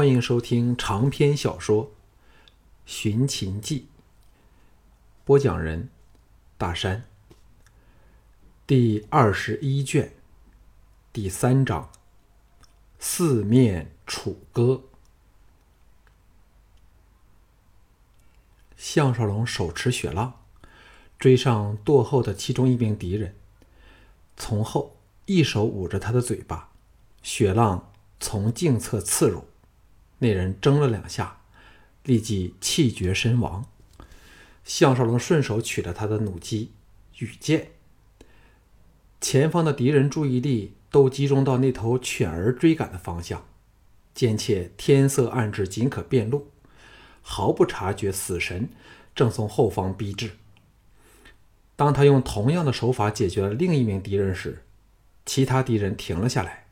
欢迎收听长篇小说《寻秦记》，播讲人：大山。第二十一卷，第三章：四面楚歌。项少龙手持雪浪，追上堕后的其中一名敌人，从后一手捂着他的嘴巴，雪浪从颈侧刺入。那人争了两下，立即气绝身亡。项少龙顺手取了他的弩机、羽箭。前方的敌人注意力都集中到那头犬儿追赶的方向，兼且天色暗至，仅可辨路，毫不察觉死神正从后方逼至。当他用同样的手法解决了另一名敌人时，其他敌人停了下来，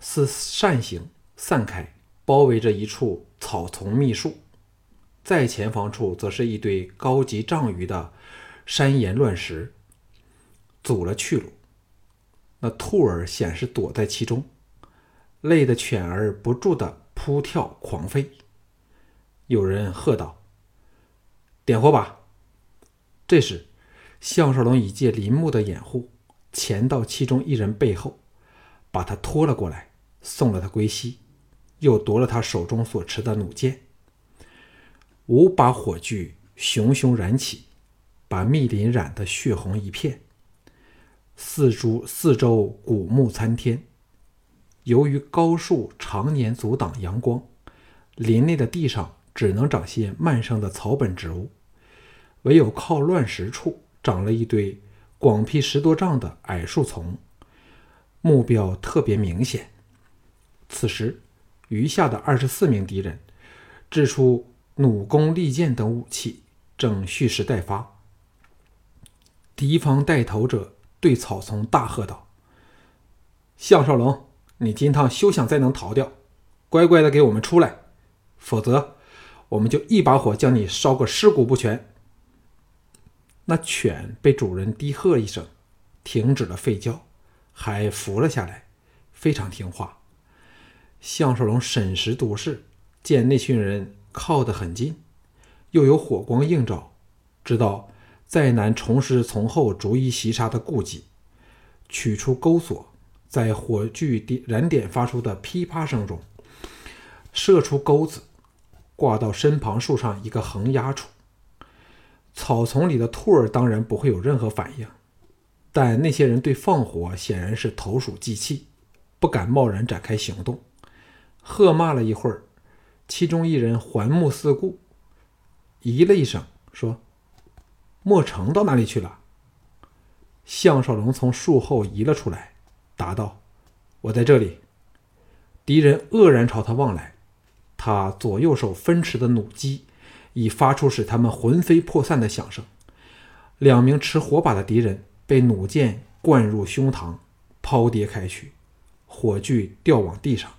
似扇形散开。包围着一处草丛密树，在前方处则是一堆高级丈余的山岩乱石，阻了去路。那兔儿显是躲在其中，累得犬儿不住的扑跳狂飞。有人喝道：“点火吧！”这时，项少龙已借林木的掩护，潜到其中一人背后，把他拖了过来，送了他归西。又夺了他手中所持的弩箭，五把火炬熊熊燃起，把密林染得血红一片。四周四周古木参天，由于高树常年阻挡阳光，林内的地上只能长些慢生的草本植物，唯有靠乱石处长了一堆广辟十多丈的矮树丛，目标特别明显。此时。余下的二十四名敌人，掷出弩弓、利箭等武器，正蓄势待发。敌方带头者对草丛大喝道：“项少龙，你今趟休想再能逃掉！乖乖的给我们出来，否则我们就一把火将你烧个尸骨不全！”那犬被主人低喝一声，停止了吠叫，还伏了下来，非常听话。项少龙审时度势，见那群人靠得很近，又有火光映照，知道再难重施从后逐一袭杀的顾忌，取出钩索，在火炬点燃点发出的噼啪声中，射出钩子，挂到身旁树上一个横压处。草丛里的兔儿当然不会有任何反应，但那些人对放火显然是投鼠忌器，不敢贸然展开行动。喝骂了一会儿，其中一人环目四顾，咦了一声，说：“莫成到哪里去了？”项少龙从树后移了出来，答道：“我在这里。”敌人愕然朝他望来，他左右手分持的弩机已发出使他们魂飞魄散的响声。两名持火把的敌人被弩箭灌入胸膛，抛跌开去，火炬掉往地上。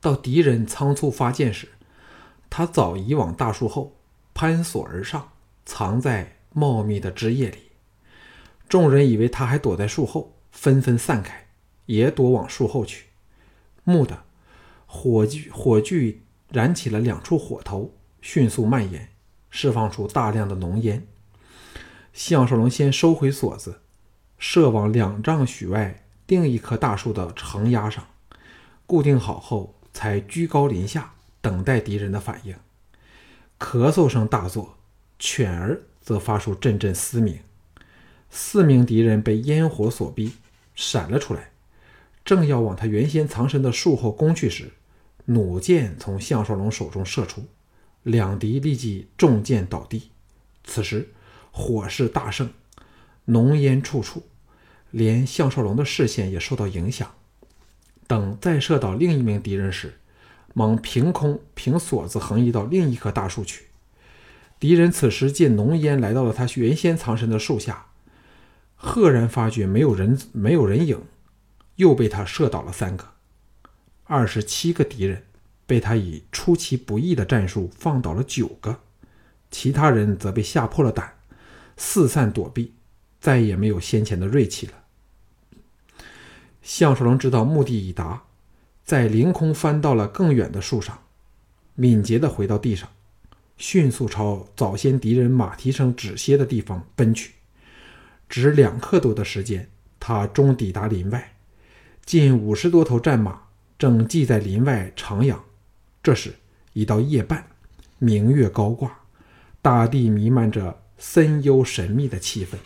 到敌人仓促发箭时，他早已往大树后攀索而上，藏在茂密的枝叶里。众人以为他还躲在树后，纷纷散开，也躲往树后去。蓦地，火炬火炬燃起了两处火头，迅速蔓延，释放出大量的浓烟。项少龙先收回锁子，射往两丈许外另一棵大树的横压上，固定好后。才居高临下等待敌人的反应。咳嗽声大作，犬儿则发出阵阵嘶鸣。四名敌人被烟火所逼，闪了出来，正要往他原先藏身的树后攻去时，弩箭从项少龙手中射出，两敌立即中箭倒地。此时火势大盛，浓烟处处，连项少龙的视线也受到影响。等再射倒另一名敌人时，猛凭空凭锁子横移到另一棵大树去。敌人此时借浓烟来到了他原先藏身的树下，赫然发觉没有人没有人影，又被他射倒了三个。二十七个敌人被他以出其不意的战术放倒了九个，其他人则被吓破了胆，四散躲避，再也没有先前的锐气了。项少龙知道目的已达，在凌空翻到了更远的树上，敏捷地回到地上，迅速朝早先敌人马蹄声止歇的地方奔去。只两刻多的时间，他终抵达林外。近五十多头战马正系在林外徜徉。这时已到夜半，明月高挂，大地弥漫着森幽神秘的气氛。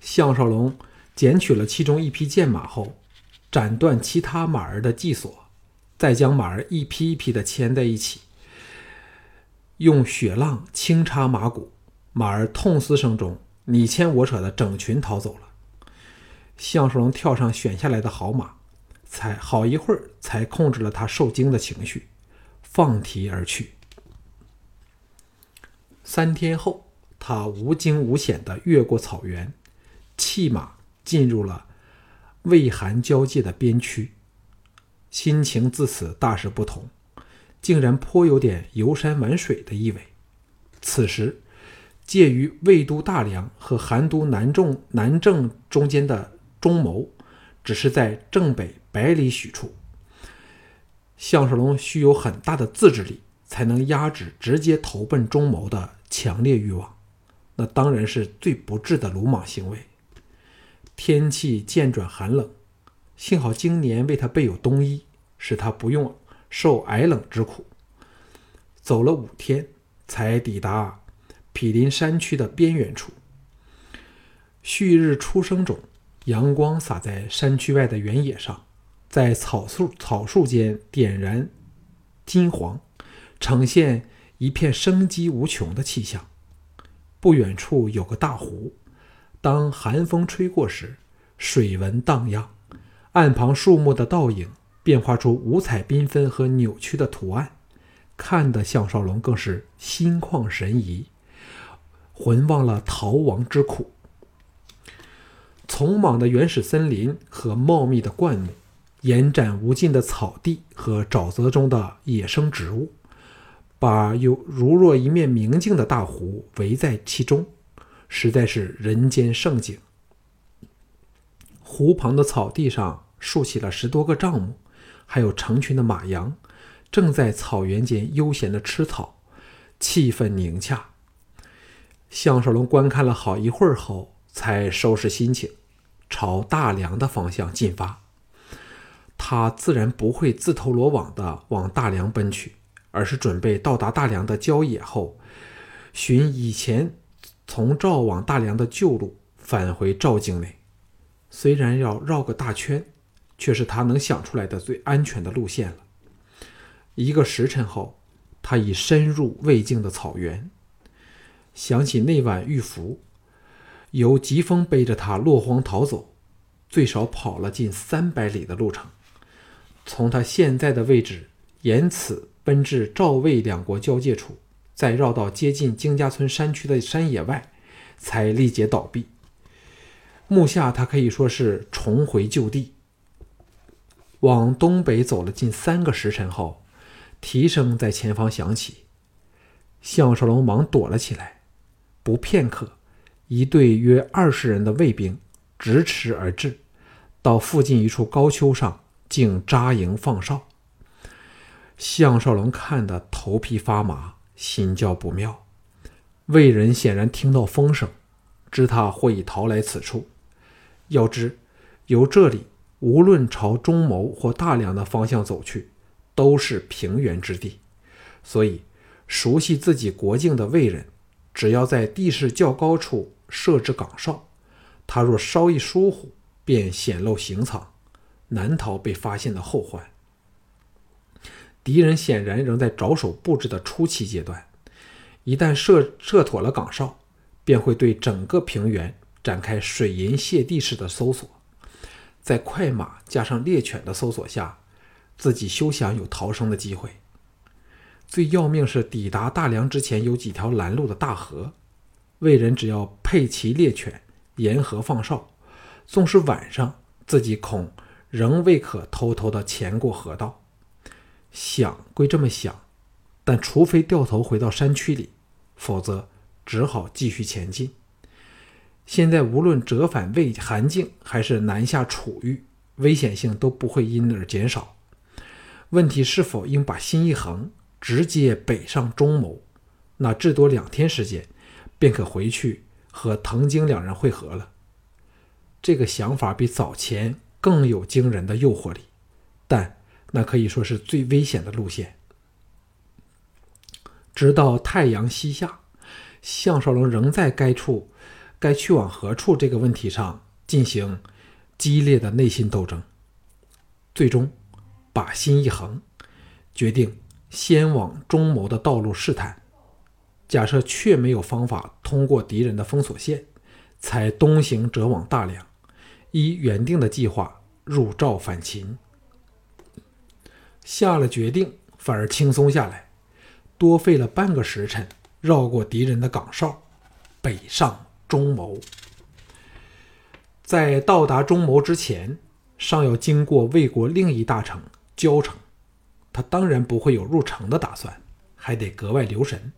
项少龙捡取了其中一匹剑马后，斩断其他马儿的系索，再将马儿一匹一匹的牵在一起，用雪浪轻插马骨，马儿痛嘶声中，你牵我扯的整群逃走了。项少龙跳上选下来的好马，才好一会儿才控制了他受惊的情绪，放蹄而去。三天后，他无惊无险地越过草原。弃马进入了魏韩交界的边区，心情自此大是不同，竟然颇有点游山玩水的意味。此时，介于魏都大梁和韩都南仲南郑中间的中牟，只是在正北百里许处。项少龙需有很大的自制力，才能压制直接投奔中牟的强烈欲望，那当然是最不智的鲁莽行为。天气渐转寒冷，幸好今年为他备有冬衣，使他不用受挨冷之苦。走了五天，才抵达毗邻山区的边缘处。旭日初升中，阳光洒在山区外的原野上，在草树草树间点燃金黄，呈现一片生机无穷的气象。不远处有个大湖。当寒风吹过时，水纹荡漾，岸旁树木的倒影变化出五彩缤纷和扭曲的图案，看得项少龙更是心旷神怡，魂忘了逃亡之苦。丛莽的原始森林和茂密的灌木，延展无尽的草地和沼泽中的野生植物，把有如若一面明镜的大湖围在其中。实在是人间盛景。湖旁的草地上竖起了十多个帐幕，还有成群的马羊，正在草原间悠闲的吃草，气氛宁洽。项少龙观看了好一会儿后，才收拾心情，朝大梁的方向进发。他自然不会自投罗网的往大梁奔去，而是准备到达大梁的郊野后，寻以前。从赵往大梁的旧路返回赵境内，虽然要绕个大圈，却是他能想出来的最安全的路线了。一个时辰后，他已深入魏境的草原。想起那晚玉符，由疾风背着他落荒逃走，最少跑了近三百里的路程。从他现在的位置沿此奔至赵魏两国交界处。再绕到接近金家村山区的山野外，才力竭倒闭。目下他可以说是重回旧地。往东北走了近三个时辰后，蹄声在前方响起，项少龙忙躲了起来。不片刻，一队约二十人的卫兵直驰而至，到附近一处高丘上，竟扎营放哨。项少龙看得头皮发麻。心焦不妙，魏人显然听到风声，知他或已逃来此处。要知，由这里无论朝中牟或大梁的方向走去，都是平原之地，所以熟悉自己国境的魏人，只要在地势较高处设置岗哨，他若稍一疏忽，便显露行藏，难逃被发现的后患。敌人显然仍在着手布置的初期阶段，一旦设设妥了岗哨，便会对整个平原展开水银泻地式的搜索。在快马加上猎犬的搜索下，自己休想有逃生的机会。最要命是抵达大梁之前有几条拦路的大河，魏人只要配齐猎犬沿河放哨，纵使晚上，自己恐仍未可偷偷的潜过河道。想归这么想，但除非掉头回到山区里，否则只好继续前进。现在无论折返魏韩境，还是南下楚域，危险性都不会因而减少。问题是否应把心一横，直接北上中牟？那至多两天时间，便可回去和藤京两人会合了。这个想法比早前更有惊人的诱惑力，但那可以说是最危险的路线。直到太阳西下，项少龙仍在该处、该去往何处这个问题上进行激烈的内心斗争。最终，把心一横，决定先往中牟的道路试探。假设确没有方法通过敌人的封锁线，才东行折往大梁，依原定的计划入赵反秦。下了决定，反而轻松下来。多费了半个时辰，绕过敌人的岗哨，北上中牟。在到达中牟之前，尚要经过魏国另一大城交城。他当然不会有入城的打算，还得格外留神，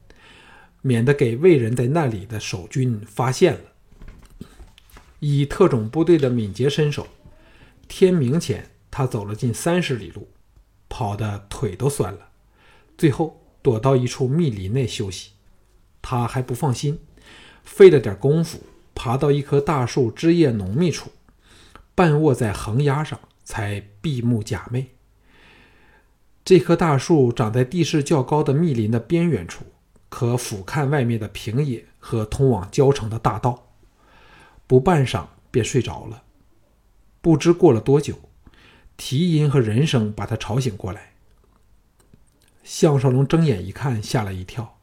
免得给魏人在那里的守军发现了。以特种部队的敏捷身手，天明前他走了近三十里路，跑得腿都酸了，最后。躲到一处密林内休息，他还不放心，费了点功夫，爬到一棵大树枝叶浓密处，半卧在横崖上，才闭目假寐。这棵大树长在地势较高的密林的边缘处，可俯瞰外面的平野和通往郊城的大道。不半晌便睡着了。不知过了多久，啼音和人声把他吵醒过来。项少龙睁眼一看，吓了一跳。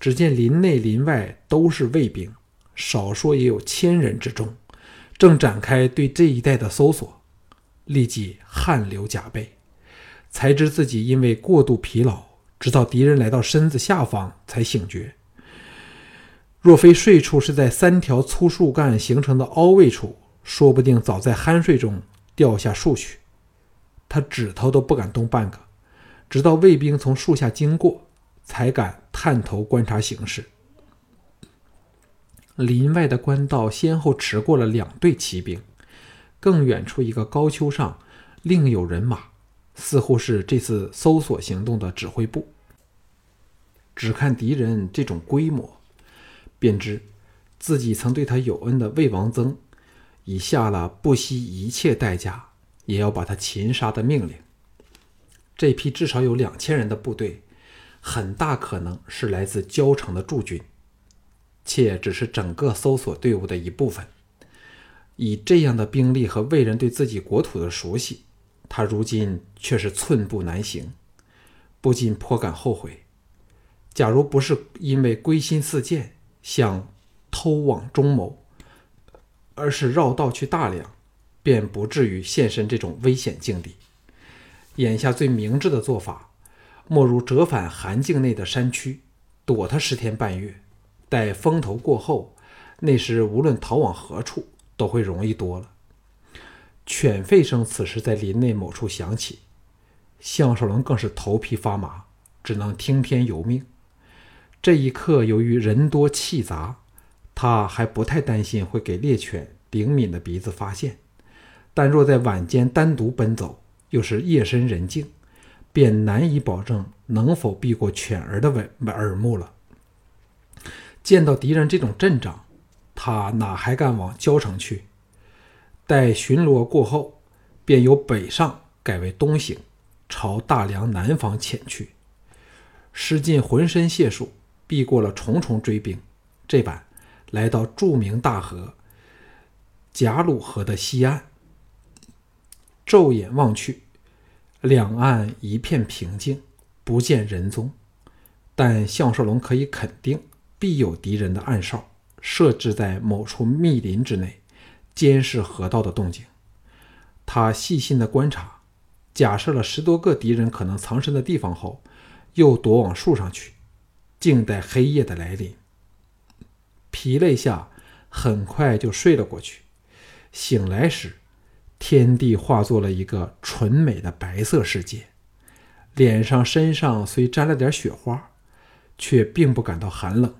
只见林内林外都是卫兵，少说也有千人之众，正展开对这一带的搜索。立即汗流浃背，才知自己因为过度疲劳，直到敌人来到身子下方才醒觉。若非睡处是在三条粗树干形成的凹位处，说不定早在酣睡中掉下树去。他指头都不敢动半个。直到卫兵从树下经过，才敢探头观察形势。林外的官道先后驰过了两队骑兵，更远处一个高丘上另有人马，似乎是这次搜索行动的指挥部。只看敌人这种规模，便知自己曾对他有恩的魏王曾，已下了不惜一切代价也要把他擒杀的命令。这批至少有两千人的部队，很大可能是来自交城的驻军，且只是整个搜索队伍的一部分。以这样的兵力和魏人对自己国土的熟悉，他如今却是寸步难行，不禁颇感后悔。假如不是因为归心似箭，想偷往中牟，而是绕道去大梁，便不至于现身这种危险境地。眼下最明智的做法，莫如折返韩境内的山区，躲他十天半月。待风头过后，那时无论逃往何处，都会容易多了。犬吠声此时在林内某处响起，项少龙更是头皮发麻，只能听天由命。这一刻，由于人多气杂，他还不太担心会给猎犬灵敏的鼻子发现。但若在晚间单独奔走，又是夜深人静，便难以保证能否避过犬儿的耳耳目了。见到敌人这种阵仗，他哪还敢往交城去？待巡逻过后，便由北上改为东行，朝大梁南方潜去。使尽浑身解数，避过了重重追兵，这般来到著名大河贾鲁河的西岸。骤眼望去，两岸一片平静，不见人踪。但项少龙可以肯定，必有敌人的暗哨设置在某处密林之内，监视河道的动静。他细心的观察，假设了十多个敌人可能藏身的地方后，又躲往树上去，静待黑夜的来临。疲累下，很快就睡了过去。醒来时，天地化作了一个纯美的白色世界，脸上、身上虽沾了点雪花，却并不感到寒冷。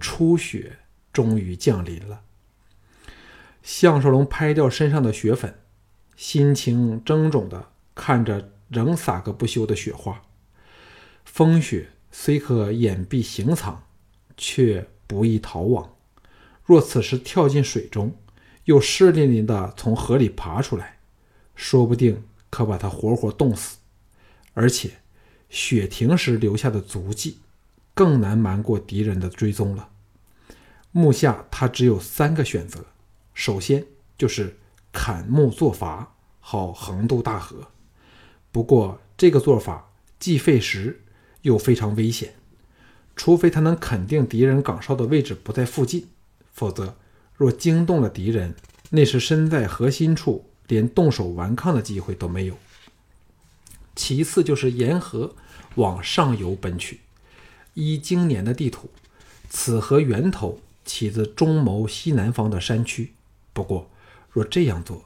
初雪终于降临了。项少龙拍掉身上的雪粉，心情怔忡地看着仍洒个不休的雪花。风雪虽可掩蔽行藏，却不易逃亡。若此时跳进水中，又湿淋淋地从河里爬出来，说不定可把他活活冻死。而且，雪停时留下的足迹，更难瞒过敌人的追踪了。目下他只有三个选择：首先就是砍木作筏，好横渡大河。不过这个做法既费时，又非常危险。除非他能肯定敌人岗哨的位置不在附近，否则若惊动了敌人，那时身在核心处，连动手顽抗的机会都没有。其次就是沿河往上游奔去。依今年的地图，此河源头。起自中牟西南方的山区，不过若这样做，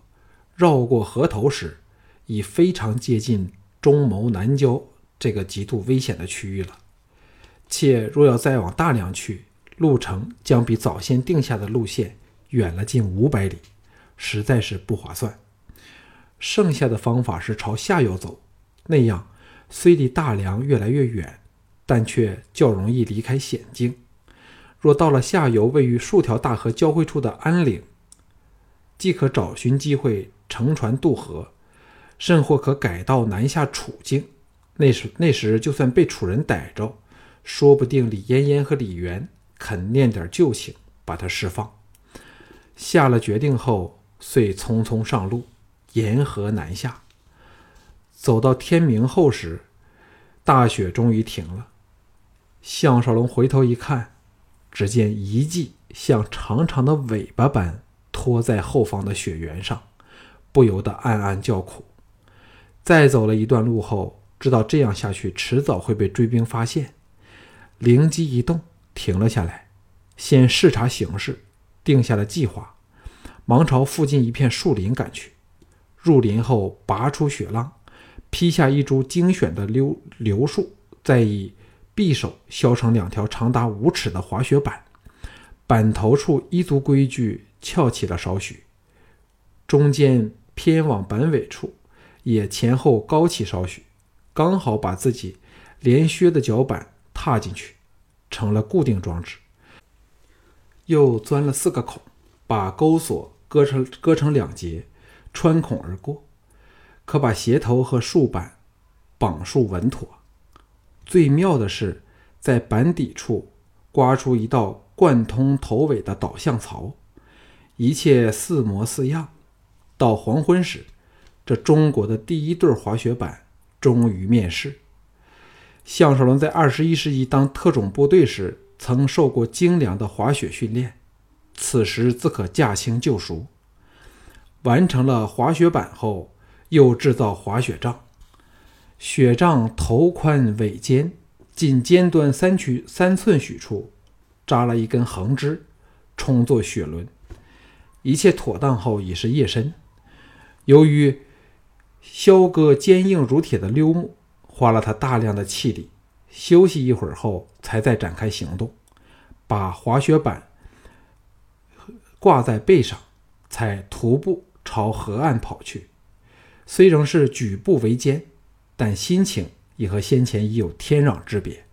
绕过河头时，已非常接近中牟南郊这个极度危险的区域了。且若要再往大梁去，路程将比早先定下的路线远了近五百里，实在是不划算。剩下的方法是朝下游走，那样虽离大梁越来越远，但却较容易离开险境。若到了下游位于数条大河交汇处的安岭，即可找寻机会乘船渡河，甚或可改道南下楚境。那时那时就算被楚人逮着，说不定李嫣嫣和李元肯念点旧情，把他释放。下了决定后，遂匆匆上路，沿河南下。走到天明后时，大雪终于停了。项少龙回头一看。只见遗迹像长长的尾巴般拖在后方的雪原上，不由得暗暗叫苦。再走了一段路后，知道这样下去迟早会被追兵发现，灵机一动，停了下来，先视察形势，定下了计划，忙朝附近一片树林赶去。入林后，拔出雪浪，劈下一株精选的柳柳树，再以。匕首削成两条长达五尺的滑雪板，板头处一足规矩翘起了少许，中间偏往板尾处也前后高起少许，刚好把自己连靴的脚板踏进去，成了固定装置。又钻了四个孔，把钩索割成割成两截，穿孔而过，可把鞋头和竖板绑束稳妥。最妙的是，在板底处刮出一道贯通头尾的导向槽，一切似模似样。到黄昏时，这中国的第一对滑雪板终于面世。项少龙在二十一世纪当特种部队时，曾受过精良的滑雪训练，此时自可驾轻就熟。完成了滑雪板后，又制造滑雪杖。雪杖头宽尾尖，仅尖端三曲三寸许处扎了一根横枝，充作雪轮。一切妥当后，已是夜深。由于削割坚硬如铁的溜木，花了他大量的气力。休息一会儿后，才再展开行动，把滑雪板挂在背上，才徒步朝河岸跑去。虽仍是举步维艰。但心情已和先前已有天壤之别。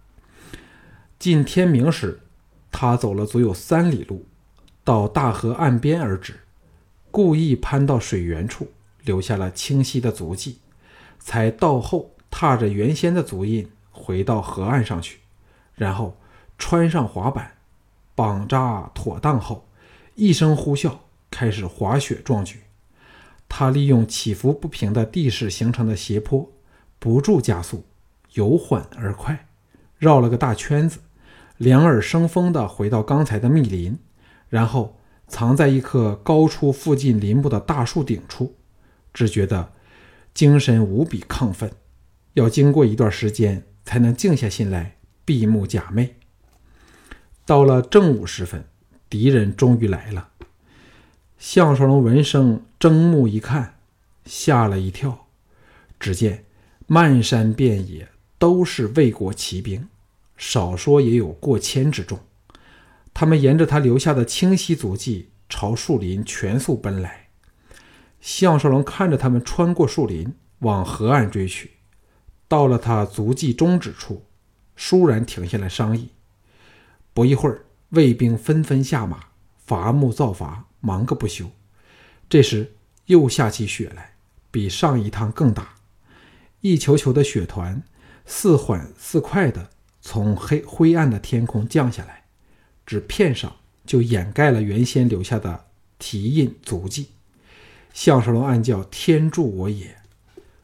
近天明时，他走了足有三里路，到大河岸边而止，故意攀到水源处，留下了清晰的足迹，才到后踏着原先的足印回到河岸上去，然后穿上滑板，绑扎妥当后，一声呼啸，开始滑雪壮举。他利用起伏不平的地势形成的斜坡。不住加速，由缓而快，绕了个大圈子，两耳生风地回到刚才的密林，然后藏在一棵高出附近林木的大树顶处，只觉得精神无比亢奋，要经过一段时间才能静下心来闭目假寐。到了正午时分，敌人终于来了。项少龙闻声睁目一看，吓了一跳，只见。漫山遍野都是魏国骑兵，少说也有过千之众。他们沿着他留下的清晰足迹，朝树林全速奔来。项少龙看着他们穿过树林，往河岸追去。到了他足迹终止处，倏然停下来商议。不一会儿，卫兵纷纷下马，伐木造伐，忙个不休。这时又下起雪来，比上一趟更大，一球球的雪团似缓似快地从黑灰暗的天空降下来，只片上就掩盖了原先留下的蹄印足迹。项少龙暗叫：“天助我也！”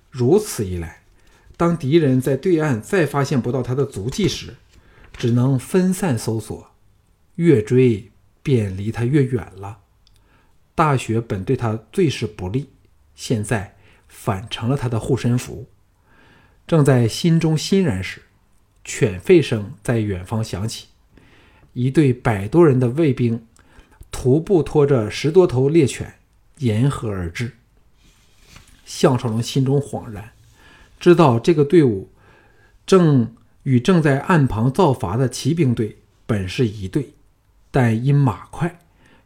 如此一来。当敌人在对岸再发现不到他的足迹时，只能分散搜索，越追便离他越远了。大雪本对他最是不利，现在反成了他的护身符。正在心中欣然时，犬吠声在远方响起，一队百多人的卫兵徒步拖着十多头猎犬沿河而至。项少龙心中恍然。知道这个队伍正与正在岸旁造伐的骑兵队本是一队，但因马快，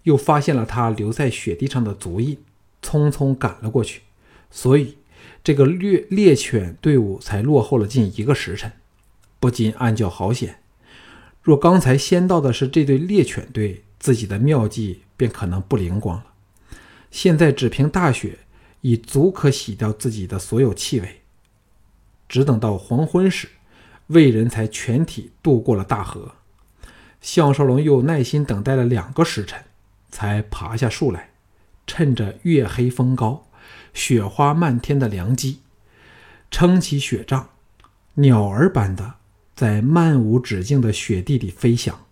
又发现了他留在雪地上的足印，匆匆赶了过去，所以这个猎猎犬队伍才落后了近一个时辰。不禁暗叫好险！若刚才先到的是这队猎犬队，自己的妙计便可能不灵光了。现在只凭大雪，已足可洗掉自己的所有气味。只等到黄昏时，魏人才全体渡过了大河。项少龙又耐心等待了两个时辰，才爬下树来，趁着月黑风高、雪花漫天的良机，撑起雪杖，鸟儿般的在漫无止境的雪地里飞翔，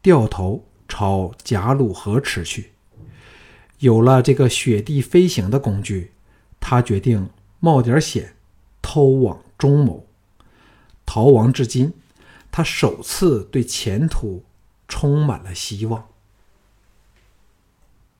掉头朝贾鲁河驰去。有了这个雪地飞行的工具，他决定冒点险，偷往。中牟，逃亡至今，他首次对前途充满了希望。